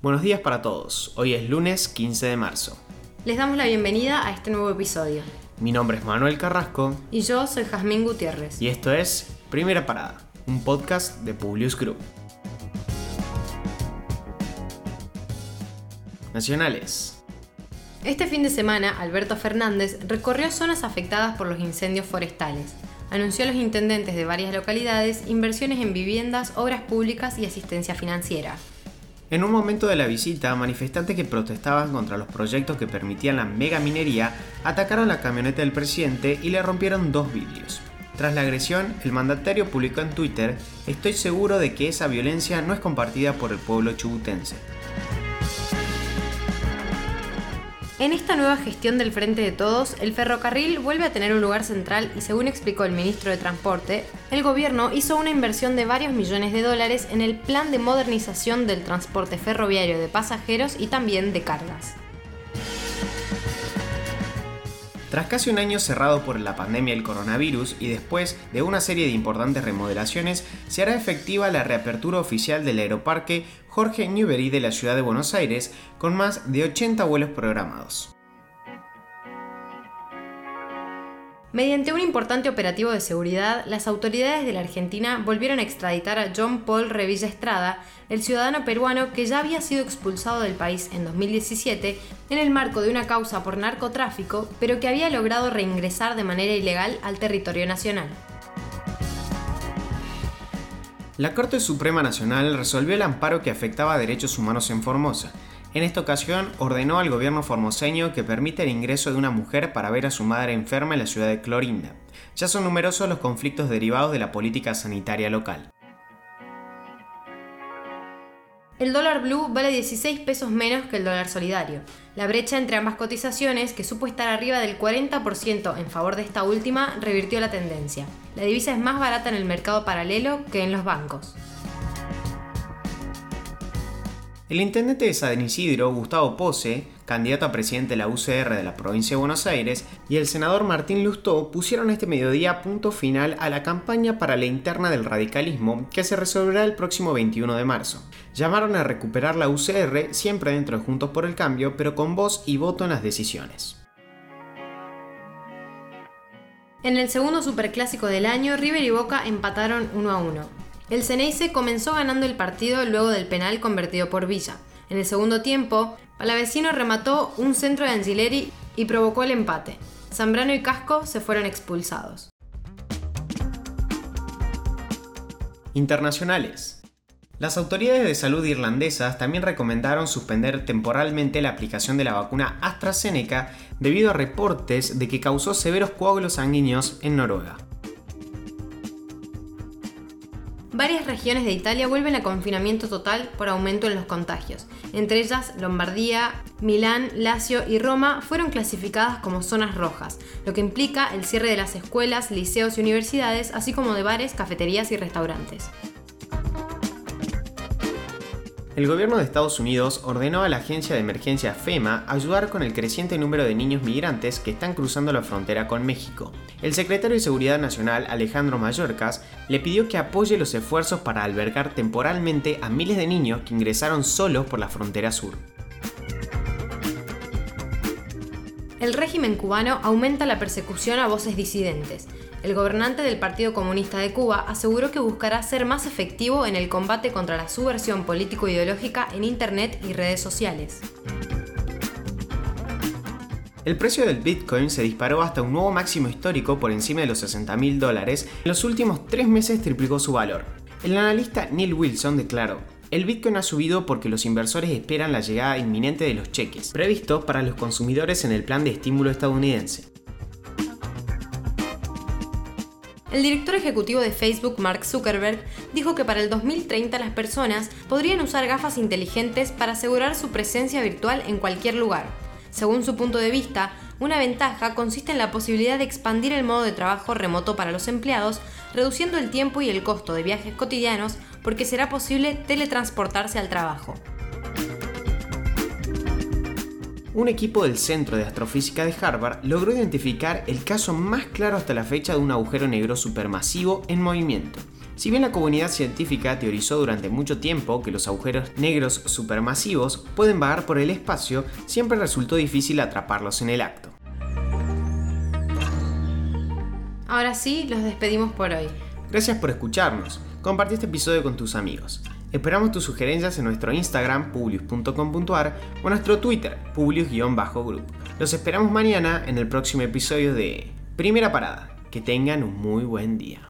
Buenos días para todos. Hoy es lunes 15 de marzo. Les damos la bienvenida a este nuevo episodio. Mi nombre es Manuel Carrasco. Y yo soy Jazmín Gutiérrez. Y esto es Primera Parada, un podcast de Publius Group. Nacionales. Este fin de semana, Alberto Fernández recorrió zonas afectadas por los incendios forestales. Anunció a los intendentes de varias localidades inversiones en viviendas, obras públicas y asistencia financiera. En un momento de la visita, manifestantes que protestaban contra los proyectos que permitían la mega minería atacaron la camioneta del presidente y le rompieron dos vidrios. Tras la agresión, el mandatario publicó en Twitter, estoy seguro de que esa violencia no es compartida por el pueblo chubutense. En esta nueva gestión del Frente de Todos, el ferrocarril vuelve a tener un lugar central y según explicó el ministro de Transporte, el gobierno hizo una inversión de varios millones de dólares en el plan de modernización del transporte ferroviario de pasajeros y también de cargas. Tras casi un año cerrado por la pandemia del coronavirus y después de una serie de importantes remodelaciones, se hará efectiva la reapertura oficial del aeroparque Jorge Newbery de la ciudad de Buenos Aires, con más de 80 vuelos programados. Mediante un importante operativo de seguridad, las autoridades de la Argentina volvieron a extraditar a John Paul Revilla Estrada, el ciudadano peruano que ya había sido expulsado del país en 2017 en el marco de una causa por narcotráfico, pero que había logrado reingresar de manera ilegal al territorio nacional. La Corte Suprema Nacional resolvió el amparo que afectaba a derechos humanos en Formosa en esta ocasión ordenó al gobierno formoseño que permita el ingreso de una mujer para ver a su madre enferma en la ciudad de Clorinda. Ya son numerosos los conflictos derivados de la política sanitaria local. El dólar blue vale 16 pesos menos que el dólar solidario. La brecha entre ambas cotizaciones, que supo estar arriba del 40% en favor de esta última, revirtió la tendencia. La divisa es más barata en el mercado paralelo que en los bancos. El intendente de San Isidro, Gustavo Pose, candidato a presidente de la UCR de la provincia de Buenos Aires, y el senador Martín Lustó pusieron este mediodía punto final a la campaña para la interna del radicalismo que se resolverá el próximo 21 de marzo. Llamaron a recuperar la UCR siempre dentro de Juntos por el Cambio, pero con voz y voto en las decisiones. En el segundo superclásico del año, River y Boca empataron 1 a 1. El Ceneice comenzó ganando el partido luego del penal convertido por Villa. En el segundo tiempo, Palavecino remató un centro de Angileri y provocó el empate. Zambrano y Casco se fueron expulsados. Internacionales. Las autoridades de salud irlandesas también recomendaron suspender temporalmente la aplicación de la vacuna AstraZeneca debido a reportes de que causó severos coágulos sanguíneos en Noruega. Varias regiones de Italia vuelven a confinamiento total por aumento en los contagios. Entre ellas, Lombardía, Milán, Lazio y Roma fueron clasificadas como zonas rojas, lo que implica el cierre de las escuelas, liceos y universidades, así como de bares, cafeterías y restaurantes. El gobierno de Estados Unidos ordenó a la agencia de emergencia FEMA ayudar con el creciente número de niños migrantes que están cruzando la frontera con México. El secretario de Seguridad Nacional, Alejandro Mayorkas, le pidió que apoye los esfuerzos para albergar temporalmente a miles de niños que ingresaron solos por la frontera sur. El régimen cubano aumenta la persecución a voces disidentes. El gobernante del Partido Comunista de Cuba aseguró que buscará ser más efectivo en el combate contra la subversión político-ideológica en Internet y redes sociales. El precio del Bitcoin se disparó hasta un nuevo máximo histórico por encima de los 60 mil dólares. En los últimos tres meses triplicó su valor. El analista Neil Wilson declaró, el Bitcoin ha subido porque los inversores esperan la llegada inminente de los cheques, previstos para los consumidores en el plan de estímulo estadounidense. El director ejecutivo de Facebook, Mark Zuckerberg, dijo que para el 2030 las personas podrían usar gafas inteligentes para asegurar su presencia virtual en cualquier lugar. Según su punto de vista, una ventaja consiste en la posibilidad de expandir el modo de trabajo remoto para los empleados, reduciendo el tiempo y el costo de viajes cotidianos porque será posible teletransportarse al trabajo. Un equipo del Centro de Astrofísica de Harvard logró identificar el caso más claro hasta la fecha de un agujero negro supermasivo en movimiento. Si bien la comunidad científica teorizó durante mucho tiempo que los agujeros negros supermasivos pueden vagar por el espacio, siempre resultó difícil atraparlos en el acto. Ahora sí, los despedimos por hoy. Gracias por escucharnos. Compartí este episodio con tus amigos. Esperamos tus sugerencias en nuestro Instagram, publius.com.ar o nuestro Twitter, publius-group. Los esperamos mañana en el próximo episodio de Primera Parada. Que tengan un muy buen día.